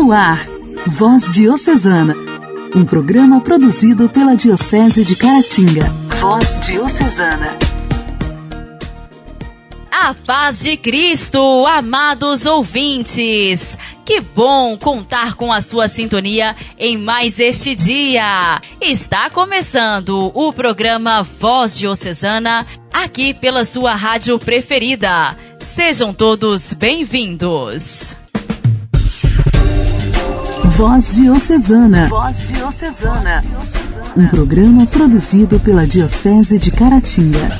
No ar, Voz Diocesana, um programa produzido pela Diocese de Caratinga. Voz Diocesana. A paz de Cristo, amados ouvintes! Que bom contar com a sua sintonia em mais este dia. Está começando o programa Voz Diocesana aqui pela sua rádio preferida. Sejam todos bem-vindos. Voz Diocesana. Voz Diocesana. Um programa produzido pela Diocese de Caratinga.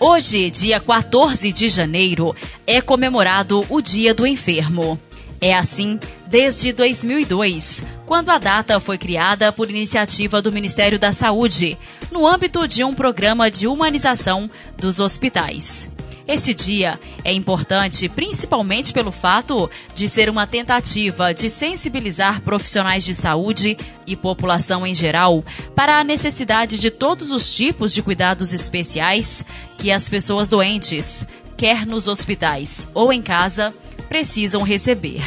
Hoje, dia 14 de janeiro, é comemorado o Dia do Enfermo. É assim desde 2002, quando a data foi criada por iniciativa do Ministério da Saúde, no âmbito de um programa de humanização dos hospitais. Este dia é importante principalmente pelo fato de ser uma tentativa de sensibilizar profissionais de saúde e população em geral para a necessidade de todos os tipos de cuidados especiais que as pessoas doentes, quer nos hospitais ou em casa, precisam receber.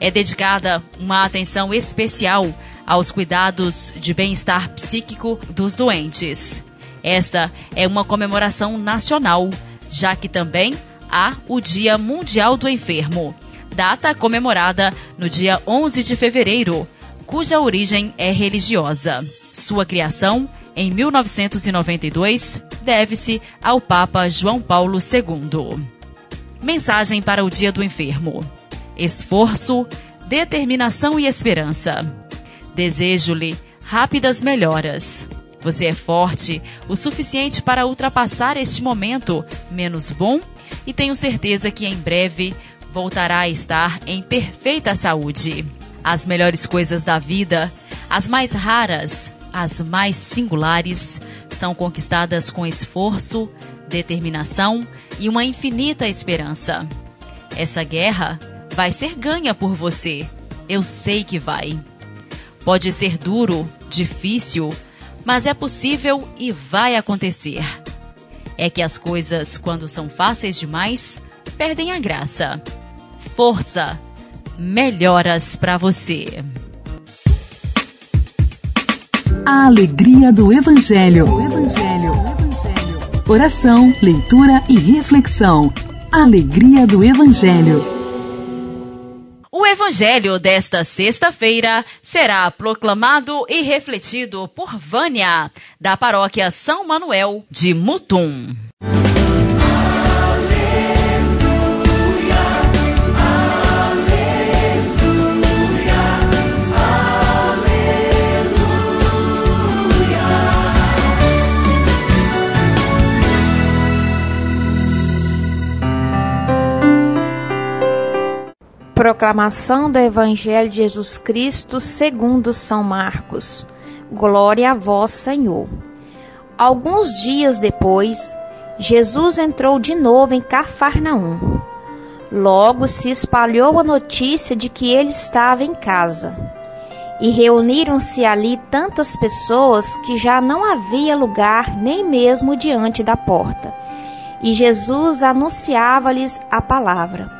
É dedicada uma atenção especial aos cuidados de bem-estar psíquico dos doentes. Esta é uma comemoração nacional já que também há o Dia Mundial do Enfermo, data comemorada no dia 11 de fevereiro, cuja origem é religiosa. Sua criação, em 1992, deve-se ao Papa João Paulo II. Mensagem para o Dia do Enfermo: esforço, determinação e esperança. Desejo-lhe rápidas melhoras você é forte o suficiente para ultrapassar este momento menos bom e tenho certeza que em breve voltará a estar em perfeita saúde. As melhores coisas da vida, as mais raras, as mais singulares, são conquistadas com esforço, determinação e uma infinita esperança. Essa guerra vai ser ganha por você. Eu sei que vai. Pode ser duro, difícil, mas é possível e vai acontecer. É que as coisas, quando são fáceis demais, perdem a graça. Força! Melhoras para você! A alegria do Evangelho. Evangelho. Evangelho. Oração, leitura e reflexão. Alegria do Evangelho. O evangelho desta sexta-feira será proclamado e refletido por Vânia, da paróquia São Manuel de Mutum. Proclamação do Evangelho de Jesus Cristo segundo São Marcos. Glória a vós, Senhor. Alguns dias depois, Jesus entrou de novo em Cafarnaum. Logo se espalhou a notícia de que ele estava em casa. E reuniram-se ali tantas pessoas que já não havia lugar nem mesmo diante da porta. E Jesus anunciava-lhes a palavra.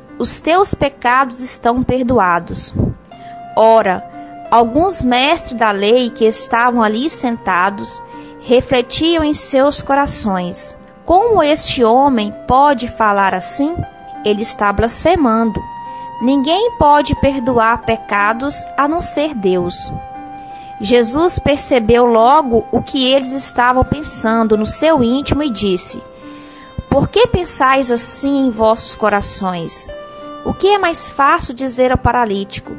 os teus pecados estão perdoados. Ora, alguns mestres da lei que estavam ali sentados refletiam em seus corações: Como este homem pode falar assim? Ele está blasfemando. Ninguém pode perdoar pecados a não ser Deus. Jesus percebeu logo o que eles estavam pensando no seu íntimo e disse: Por que pensais assim em vossos corações? O que é mais fácil dizer ao paralítico: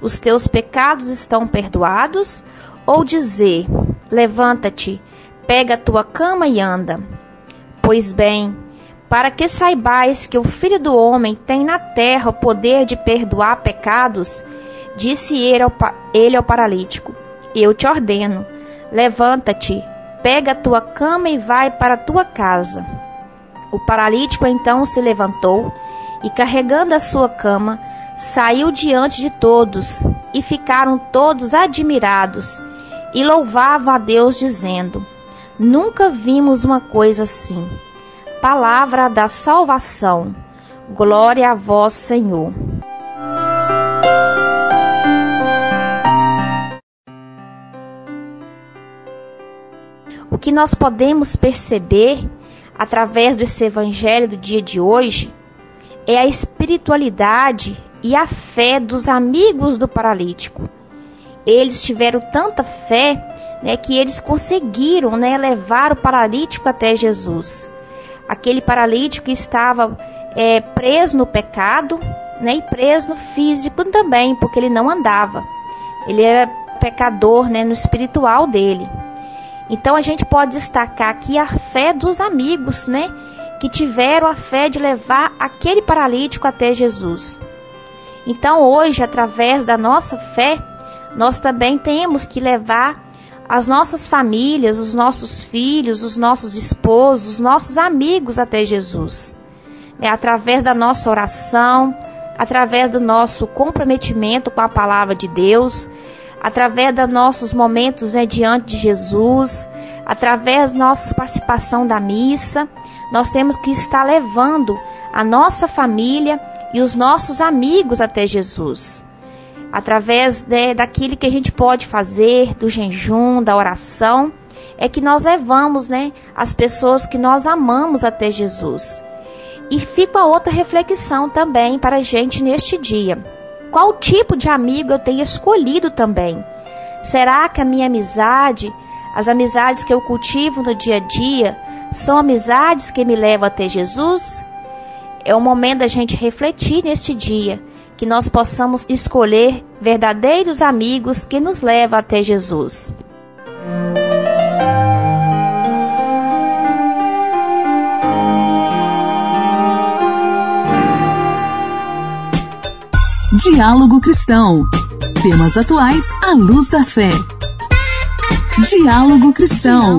Os teus pecados estão perdoados? Ou dizer: Levanta-te, pega a tua cama e anda? Pois bem, para que saibais que o Filho do Homem tem na terra o poder de perdoar pecados, Disse ele ao, ele ao paralítico: Eu te ordeno, levanta-te, pega a tua cama e vai para a tua casa. O paralítico então se levantou e, carregando a sua cama, saiu diante de todos, e ficaram todos admirados e louvavam a Deus, dizendo: Nunca vimos uma coisa assim. Palavra da salvação. Glória a vós, Senhor. O que nós podemos perceber através desse evangelho do dia de hoje é a espiritualidade e a fé dos amigos do paralítico. Eles tiveram tanta fé né, que eles conseguiram né, levar o paralítico até Jesus. Aquele paralítico que estava é, preso no pecado né, e preso no físico também, porque ele não andava. Ele era pecador né, no espiritual dele. Então a gente pode destacar aqui a fé dos amigos, né? Que tiveram a fé de levar aquele paralítico até Jesus. Então hoje, através da nossa fé, nós também temos que levar as nossas famílias, os nossos filhos, os nossos esposos, os nossos amigos até Jesus. É através da nossa oração, através do nosso comprometimento com a palavra de Deus, através dos nossos momentos né, diante de Jesus, através da nossa participação da missa, nós temos que estar levando a nossa família e os nossos amigos até Jesus. Através né, daquilo que a gente pode fazer, do jejum, da oração, é que nós levamos né, as pessoas que nós amamos até Jesus. E fica outra reflexão também para a gente neste dia qual tipo de amigo eu tenho escolhido também? Será que a minha amizade, as amizades que eu cultivo no dia a dia, são amizades que me levam até Jesus? É o momento da gente refletir neste dia, que nós possamos escolher verdadeiros amigos que nos levam até Jesus. Diálogo Cristão. Temas atuais à luz da fé. Diálogo Cristão.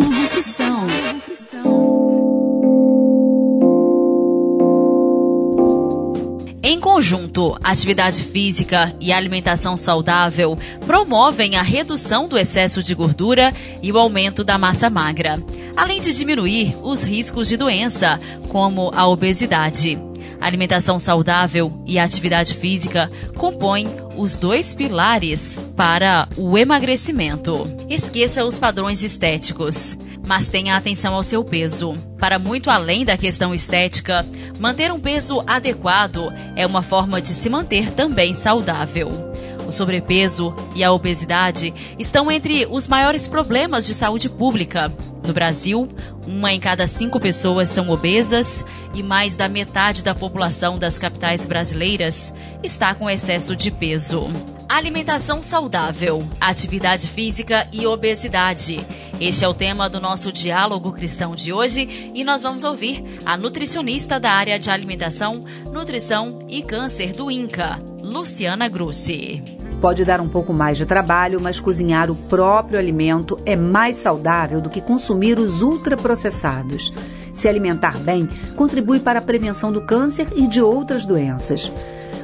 Em conjunto, atividade física e alimentação saudável promovem a redução do excesso de gordura e o aumento da massa magra, além de diminuir os riscos de doença, como a obesidade. Alimentação saudável e atividade física compõem os dois pilares para o emagrecimento. Esqueça os padrões estéticos, mas tenha atenção ao seu peso. Para muito além da questão estética, manter um peso adequado é uma forma de se manter também saudável. O sobrepeso e a obesidade estão entre os maiores problemas de saúde pública. No Brasil, uma em cada cinco pessoas são obesas e mais da metade da população das capitais brasileiras está com excesso de peso. Alimentação saudável, atividade física e obesidade. Este é o tema do nosso diálogo cristão de hoje e nós vamos ouvir a nutricionista da área de alimentação, nutrição e câncer do INCA, Luciana Grussi. Pode dar um pouco mais de trabalho, mas cozinhar o próprio alimento é mais saudável do que consumir os ultraprocessados. Se alimentar bem contribui para a prevenção do câncer e de outras doenças.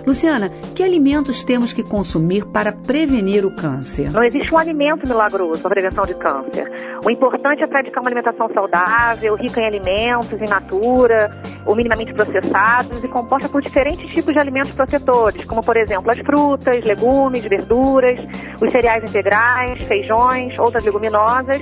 Luciana, que alimentos temos que consumir para prevenir o câncer? Não existe um alimento milagroso para prevenção de câncer. O importante é praticar uma alimentação saudável, rica em alimentos, em natura, ou minimamente processados e composta por diferentes tipos de alimentos protetores, como por exemplo as frutas, legumes, verduras, os cereais integrais, feijões, outras leguminosas.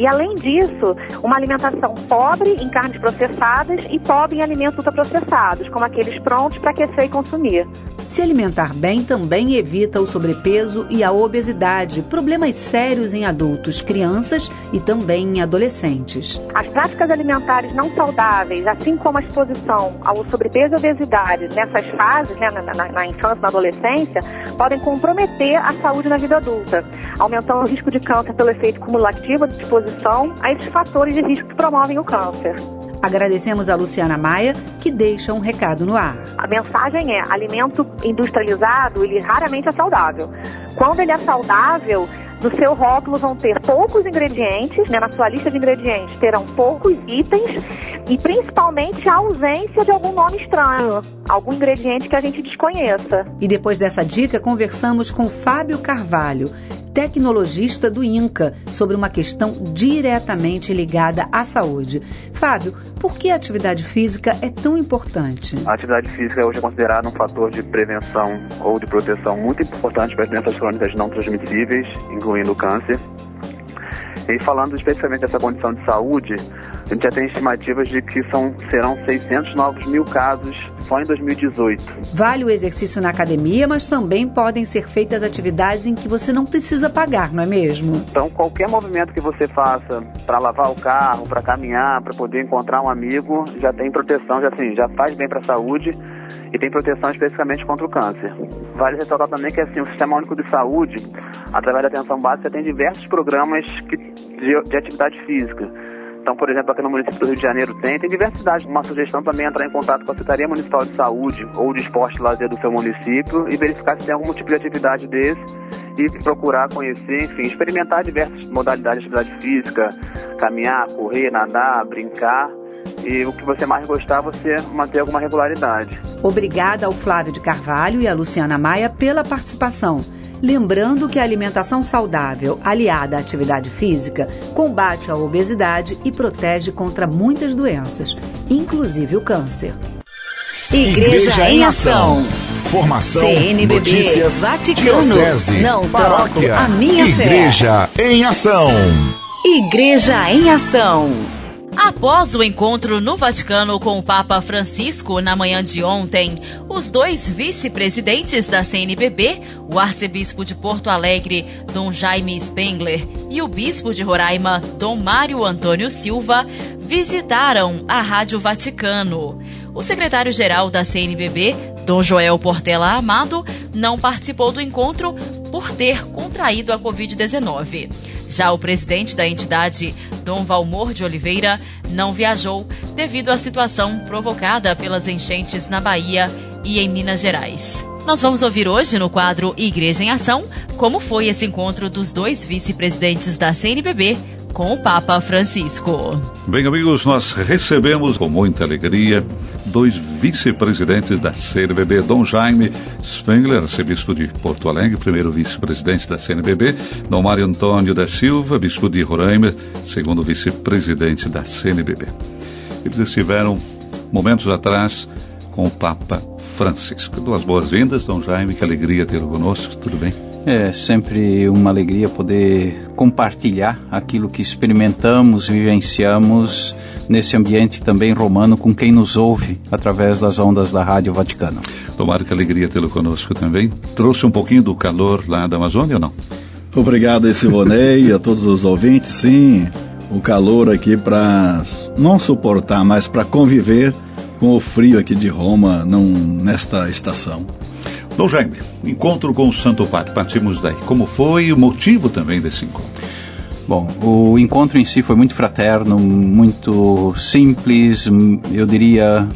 E além disso, uma alimentação pobre em carnes processadas e pobre em alimentos ultraprocessados, como aqueles prontos para aquecer e consumir. Se alimentar bem também evita o sobrepeso e a obesidade, problemas sérios em adultos, crianças e também em adolescentes. As práticas alimentares não saudáveis, assim como a exposição ao sobrepeso e obesidade nessas fases, né, na, na, na infância e na adolescência, podem comprometer a saúde na vida adulta, aumentando o risco de câncer pelo efeito cumulativo de exposição a esses fatores de risco que promovem o câncer. Agradecemos a Luciana Maia, que deixa um recado no ar. A mensagem é: alimento industrializado, ele raramente é saudável. Quando ele é saudável, no seu rótulo vão ter poucos ingredientes, né? na sua lista de ingredientes terão poucos itens e principalmente a ausência de algum nome estranho, algum ingrediente que a gente desconheça. E depois dessa dica, conversamos com Fábio Carvalho, tecnologista do INCA, sobre uma questão diretamente ligada à saúde. Fábio, por que a atividade física é tão importante? A atividade física hoje é considerada um fator de prevenção ou de proteção muito importante para as doenças crônicas não transmissíveis, incluindo o câncer. E falando especificamente dessa condição de saúde, a gente já tem estimativas de que são, serão 600 novos mil casos só em 2018. Vale o exercício na academia, mas também podem ser feitas atividades em que você não precisa pagar, não é mesmo? Então, qualquer movimento que você faça para lavar o carro, para caminhar, para poder encontrar um amigo, já tem proteção, já, assim, já faz bem para a saúde e tem proteção especificamente contra o câncer. Vale ressaltar também que assim, o Sistema Único de Saúde, através da atenção básica, tem diversos programas que, de, de atividade física então, por exemplo, aqui no município do Rio de Janeiro tem, tem diversidade. Uma sugestão também é entrar em contato com a Secretaria Municipal de Saúde ou de Esporte e Lazer do seu município e verificar se tem algum tipo de atividade desse e procurar conhecer, enfim, experimentar diversas modalidades de atividade física, caminhar, correr, nadar, brincar e o que você mais gostar, você manter alguma regularidade. Obrigada ao Flávio de Carvalho e à Luciana Maia pela participação. Lembrando que a alimentação saudável, aliada à atividade física, combate a obesidade e protege contra muitas doenças, inclusive o câncer. Igreja, Igreja em Ação. Formação, CNBB, notícias, Vaticano, diocese, não paróquia, troco a minha Igreja fé. em Ação. Igreja em Ação. Após o encontro no Vaticano com o Papa Francisco na manhã de ontem, os dois vice-presidentes da CNBB, o arcebispo de Porto Alegre, Dom Jaime Spengler, e o bispo de Roraima, Dom Mário Antônio Silva, visitaram a Rádio Vaticano. O secretário-geral da CNBB, Dom Joel Portela Amado, não participou do encontro por ter contraído a Covid-19. Já o presidente da entidade, Dom Valmor de Oliveira, não viajou devido à situação provocada pelas enchentes na Bahia e em Minas Gerais. Nós vamos ouvir hoje no quadro Igreja em Ação como foi esse encontro dos dois vice-presidentes da CNBB com o Papa Francisco. Bem, amigos, nós recebemos com muita alegria dois vice-presidentes da CNBB, Dom Jaime Spengler, arcebispo de Porto Alegre, primeiro vice-presidente da CNBB, Dom Mário Antônio da Silva, bispo de Roraima, segundo vice-presidente da CNBB. Eles estiveram momentos atrás com o Papa Francisco. Duas boas-vindas, Dom Jaime, que alegria tê-lo conosco, tudo bem? É sempre uma alegria poder compartilhar aquilo que experimentamos, vivenciamos nesse ambiente também romano com quem nos ouve através das ondas da Rádio Vaticano. Tomara que alegria tê-lo conosco também. Trouxe um pouquinho do calor lá da Amazônia ou não? Obrigado, Silvonei, e a todos os ouvintes. Sim, o calor aqui para não suportar, mas para conviver com o frio aqui de Roma não, nesta estação. Dom Jaime, encontro com o Santo Padre, partimos daí. Como foi o motivo também desse encontro? Bom, o encontro em si foi muito fraterno, muito simples, eu diria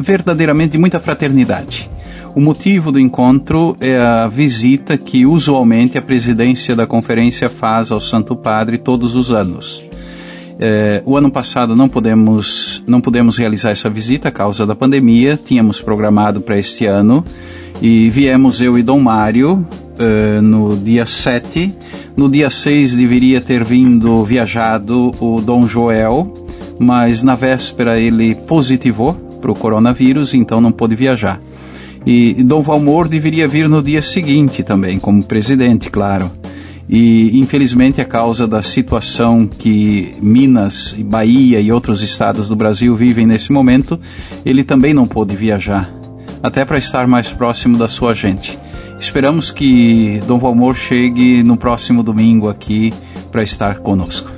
verdadeiramente de muita fraternidade. O motivo do encontro é a visita que usualmente a presidência da conferência faz ao Santo Padre todos os anos. É, o ano passado não podemos, não podemos realizar essa visita a causa da pandemia, tínhamos programado para este ano e viemos eu e Dom Mário uh, no dia 7. No dia 6 deveria ter vindo, viajado o Dom Joel, mas na véspera ele positivou para o coronavírus, então não pôde viajar. E, e Dom Valmor deveria vir no dia seguinte também, como presidente, claro. E infelizmente, a causa da situação que Minas, Bahia e outros estados do Brasil vivem nesse momento, ele também não pôde viajar até para estar mais próximo da sua gente. Esperamos que Dom Valmor chegue no próximo domingo aqui para estar conosco.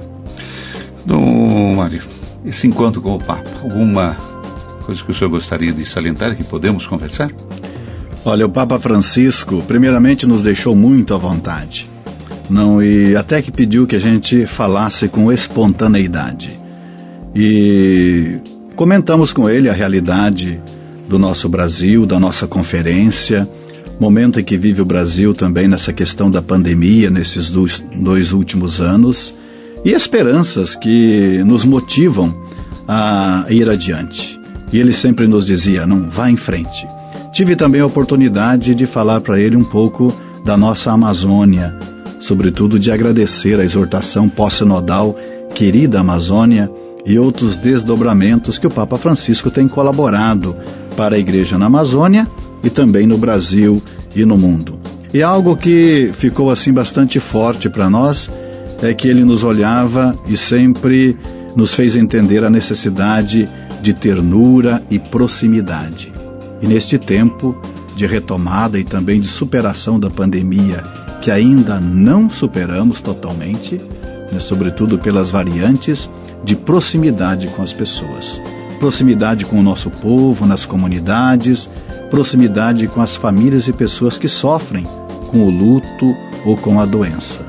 Dom Mário, esse encontro com o Papa, alguma coisa que o senhor gostaria de salientar que podemos conversar? Olha, o Papa Francisco, primeiramente, nos deixou muito à vontade. Não, e até que pediu que a gente falasse com espontaneidade. e comentamos com ele a realidade do nosso Brasil, da nossa conferência, momento em que vive o Brasil também nessa questão da pandemia, nesses dois, dois últimos anos, e esperanças que nos motivam a ir adiante. E ele sempre nos dizia: não, vá em frente. Tive também a oportunidade de falar para ele um pouco da nossa Amazônia, sobretudo de agradecer a exortação pós-sinodal Querida Amazônia e outros desdobramentos que o Papa Francisco tem colaborado para a Igreja na Amazônia e também no Brasil e no mundo. E algo que ficou assim bastante forte para nós é que ele nos olhava e sempre nos fez entender a necessidade de ternura e proximidade. E neste tempo de retomada e também de superação da pandemia, que ainda não superamos totalmente, né, sobretudo pelas variantes, de proximidade com as pessoas. Proximidade com o nosso povo, nas comunidades, proximidade com as famílias e pessoas que sofrem com o luto ou com a doença.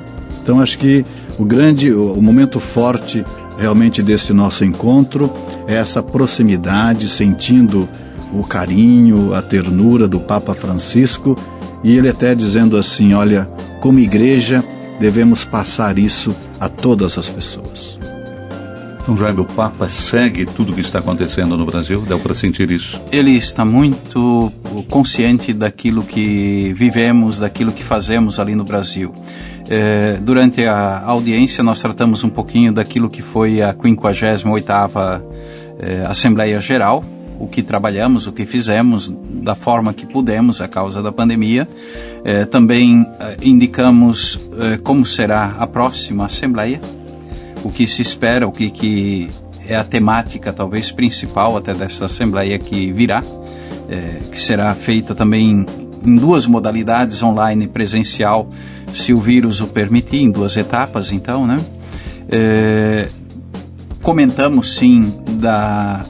Então acho que o grande, o momento forte realmente desse nosso encontro é essa proximidade, sentindo o carinho, a ternura do Papa Francisco e ele até dizendo assim: olha, como igreja devemos passar isso a todas as pessoas. Então, Jaime, o Papa segue tudo o que está acontecendo no Brasil? Deu para sentir isso? Ele está muito consciente daquilo que vivemos, daquilo que fazemos ali no Brasil. É, durante a audiência, nós tratamos um pouquinho daquilo que foi a 58ª é, Assembleia Geral, o que trabalhamos, o que fizemos, da forma que pudemos a causa da pandemia. É, também é, indicamos é, como será a próxima Assembleia, o que se espera, o que, que é a temática talvez principal até dessa Assembleia que virá, é, que será feita também em duas modalidades, online e presencial, se o vírus o permitir, em duas etapas, então, né? É, comentamos sim da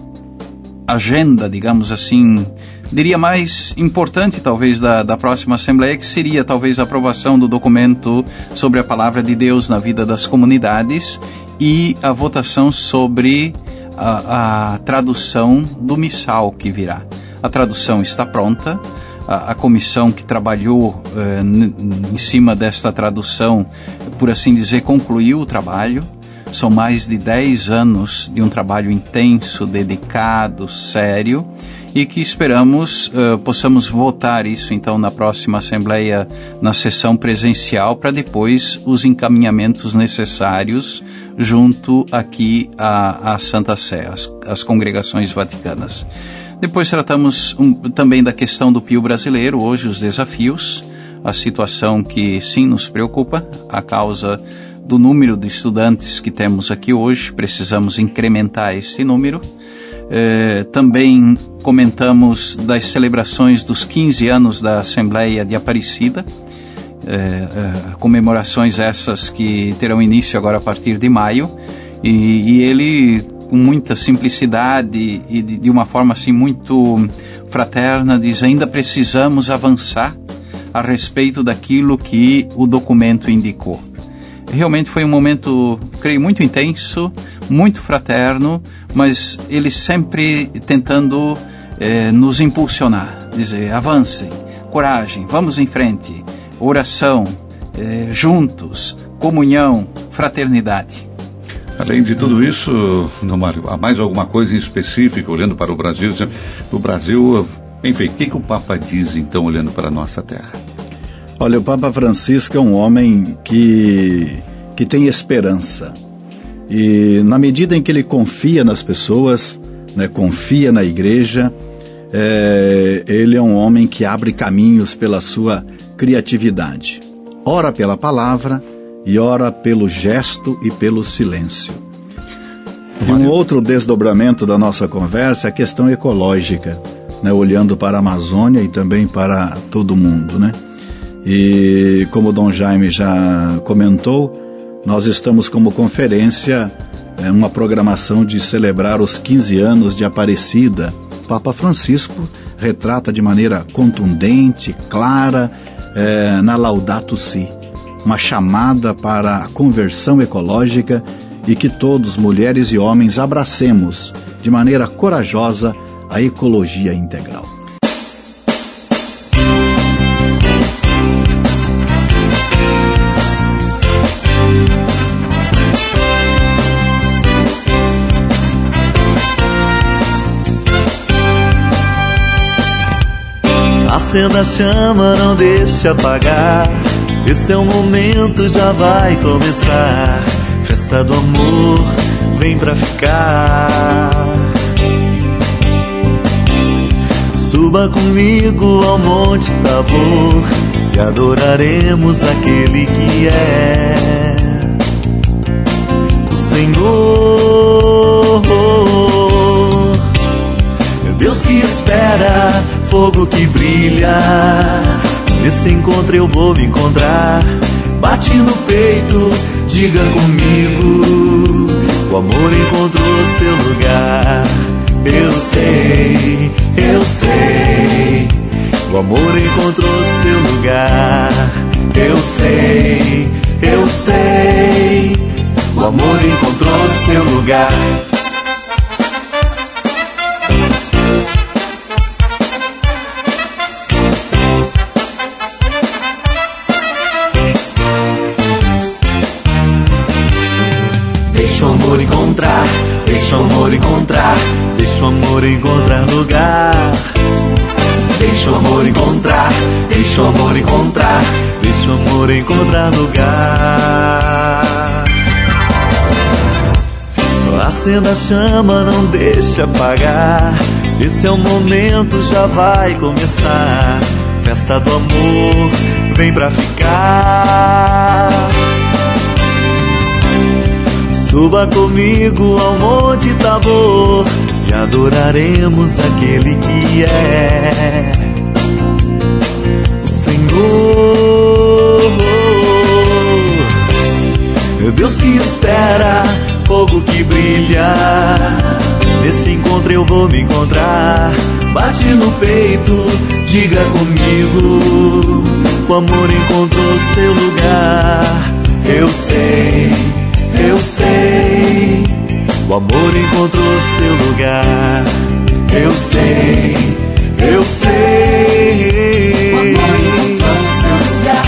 agenda, digamos assim, diria mais importante talvez da, da próxima Assembleia, que seria talvez a aprovação do documento sobre a palavra de Deus na vida das comunidades e a votação sobre a, a tradução do missal que virá. A tradução está pronta, a, a comissão que trabalhou eh, em cima desta tradução, por assim dizer, concluiu o trabalho. São mais de 10 anos de um trabalho intenso, dedicado, sério e que esperamos uh, possamos votar isso então na próxima Assembleia, na sessão presencial, para depois os encaminhamentos necessários junto aqui à, à Santa Sé, as, as congregações vaticanas. Depois tratamos um, também da questão do Pio brasileiro, hoje os desafios, a situação que sim nos preocupa, a causa do número de estudantes que temos aqui hoje, precisamos incrementar esse número. Eh, também comentamos das celebrações dos 15 anos da Assembleia de Aparecida, eh, eh, comemorações essas que terão início agora a partir de maio, e, e ele com muita simplicidade e de, de, uma forma assim muito fraterna diz ainda precisamos avançar a respeito daquilo que o documento indicou realmente foi um momento, creio, muito intenso, muito fraterno, mas ele sempre tentando eh, nos impulsionar, dizer, avancem, coragem, vamos em frente, oração, eh, juntos, comunhão, fraternidade. Além de tudo isso, Mário, há mais alguma coisa em específico, olhando para o Brasil? O Brasil, enfim, o que, que o Papa diz, então, olhando para a nossa terra? Olha, o Papa Francisco é um homem que, que tem esperança. E na medida em que ele confia nas pessoas, né, confia na igreja, é, ele é um homem que abre caminhos pela sua criatividade. Ora pela palavra e ora pelo gesto e pelo silêncio. E um outro desdobramento da nossa conversa é a questão ecológica, né, olhando para a Amazônia e também para todo mundo, né? E como o Dom Jaime já comentou, nós estamos como conferência é, uma programação de celebrar os 15 anos de Aparecida. Papa Francisco retrata de maneira contundente, clara, é, na Laudato Si, uma chamada para a conversão ecológica e que todos, mulheres e homens, abracemos de maneira corajosa a ecologia integral. Acenda a chama, não deixe apagar. Esse é o momento, já vai começar. Festa do amor, vem pra ficar. Suba comigo ao Monte Tabor e adoraremos aquele que é o Senhor. Deus que espera, fogo que brilha. Nesse encontro eu vou me encontrar. Bate no peito, diga comigo. O amor encontrou seu lugar. Eu sei, eu sei. O amor encontrou seu lugar. Eu sei, eu sei. O amor encontrou seu lugar. Deixa o amor encontrar, deixa o amor encontrar, deixa o amor encontrar lugar. Deixa o amor encontrar, deixa o amor encontrar, deixa o amor encontrar lugar. Acenda a chama, não deixa apagar. Esse é o momento, já vai começar. Festa do amor, vem pra ficar. Suba comigo ao Monte Tabor e adoraremos aquele que é o Senhor. Deus que espera, fogo que brilha. Nesse encontro eu vou me encontrar. Bate no peito, diga comigo. O amor encontrou seu lugar. Eu sei eu sei, o amor encontrou seu lugar. Eu sei, eu sei, o amor encontrou seu lugar.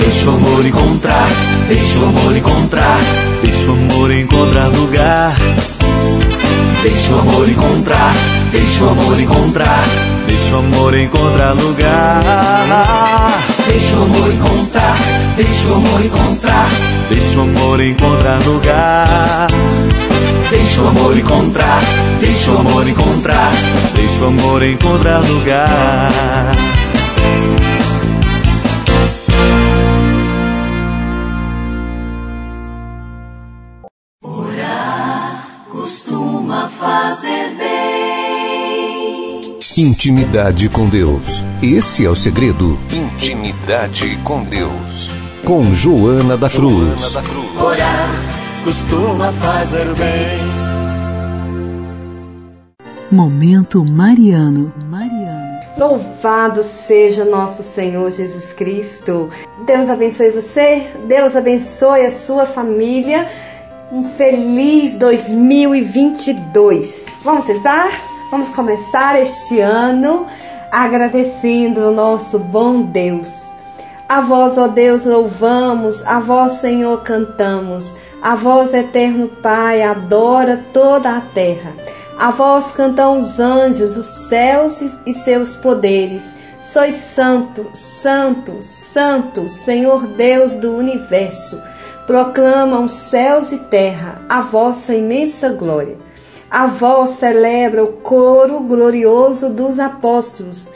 Deixa o amor encontrar, deixa o amor encontrar, deixa o amor encontrar lugar. Deixa o amor encontrar, deixa o amor encontrar, deixa o amor encontrar lugar. Deixa o amor encontrar, deixa o amor encontrar, deixa o amor encontrar lugar. Deixa o amor encontrar, deixa o amor encontrar, deixa o amor encontrar lugar. Intimidade com Deus. Esse é o segredo. Intimidade com Deus. Com Joana da Cruz. Joana da Cruz. Orar costuma fazer bem. Momento Mariano. Mariano. Louvado seja nosso Senhor Jesus Cristo. Deus abençoe você. Deus abençoe a sua família. Um feliz 2022. Vamos rezar? Vamos começar este ano agradecendo o nosso bom Deus. A vós, ó Deus, louvamos, a vós, Senhor, cantamos, a vós, eterno Pai, adora toda a terra. A vós cantam os anjos, os céus e seus poderes. Sois santo, santo, santo, Senhor Deus do universo. Proclamam céus e terra a vossa imensa glória. A vós celebra o coro glorioso dos apóstolos.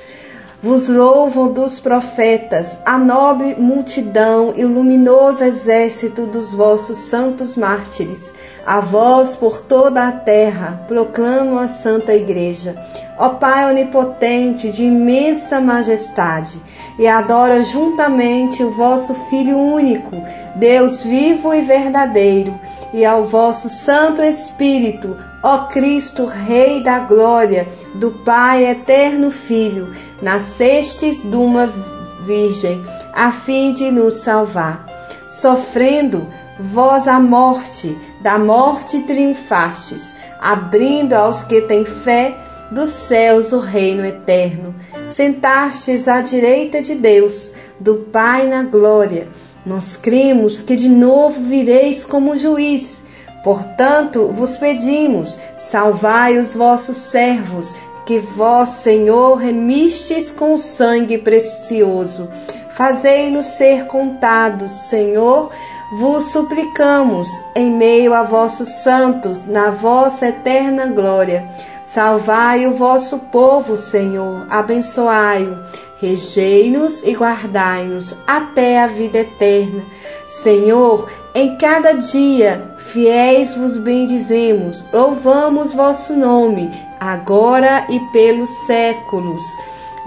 Vos louvam dos profetas, a nobre multidão e o luminoso exército dos vossos santos mártires. A vós por toda a terra proclamam a Santa Igreja. Ó Pai onipotente, de imensa majestade, e adora juntamente o vosso Filho único, Deus vivo e verdadeiro, e ao vosso Santo Espírito, ó Cristo, Rei da glória, do Pai eterno Filho, nascestes de uma Virgem, a fim de nos salvar. Sofrendo vós a morte, da morte triunfastes, abrindo aos que têm fé dos céus o reino eterno. Sentastes à direita de Deus, do Pai na glória. Nós cremos que de novo vireis como juiz. Portanto, vos pedimos, salvai os vossos servos, que vós, Senhor, remistes com sangue precioso. Fazei-nos ser contados, Senhor, vos suplicamos, em meio a vossos santos, na vossa eterna glória. Salvai o vosso povo, Senhor, abençoai-o, regei-nos e guardai-nos até a vida eterna. Senhor, em cada dia, fiéis vos bendizemos, louvamos vosso nome, agora e pelos séculos.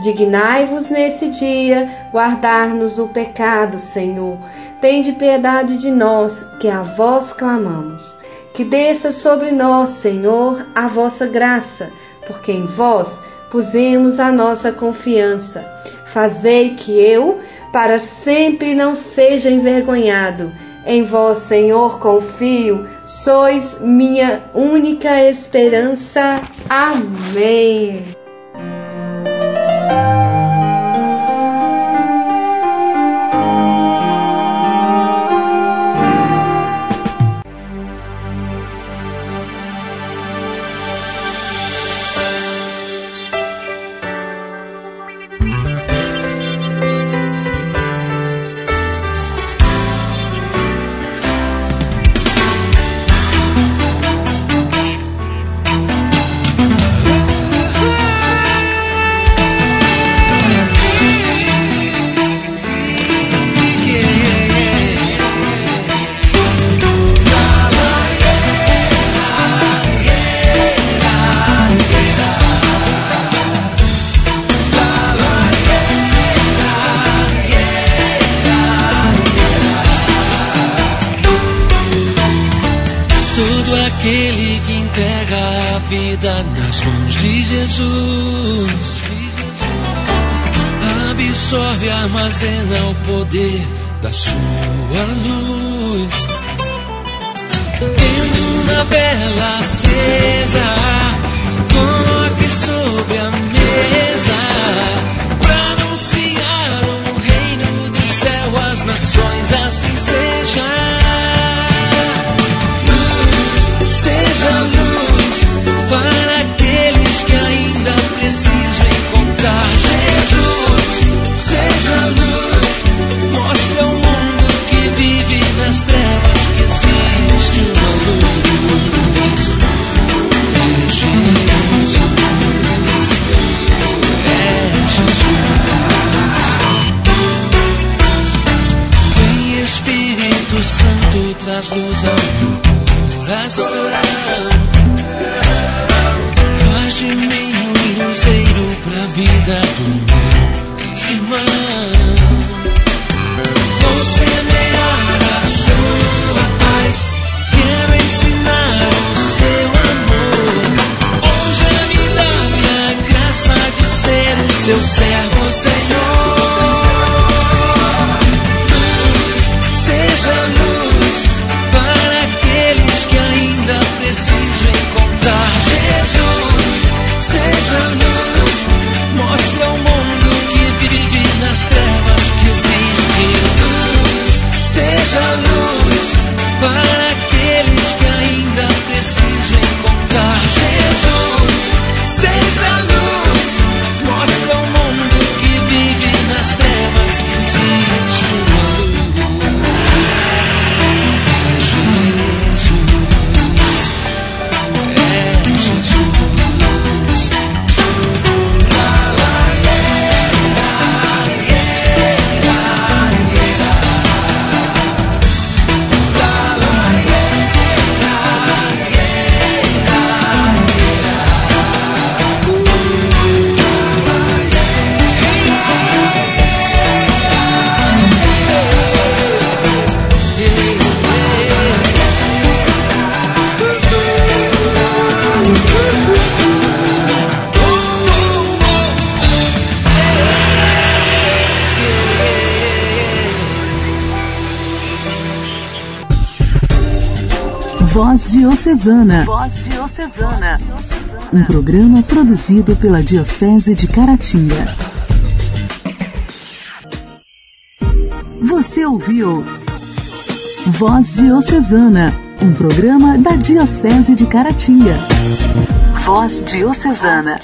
Dignai-vos nesse dia guardar-nos do pecado, Senhor. Tende piedade de nós, que a vós clamamos. Que desça sobre nós, Senhor, a vossa graça, porque em vós pusemos a nossa confiança. Fazei que eu, para sempre, não seja envergonhado. Em vós, Senhor, confio, sois minha única esperança. Amém. Thank you. Vela acesa, coloque sobre a mesa, traz luz ao coração. Faz de mim um luzeiro pra vida do meu Voz Diocesana. Voz Diocesana. Um programa produzido pela Diocese de Caratinga. Você ouviu Voz Diocesana, um programa da Diocese de Caratinga. Voz Diocesana.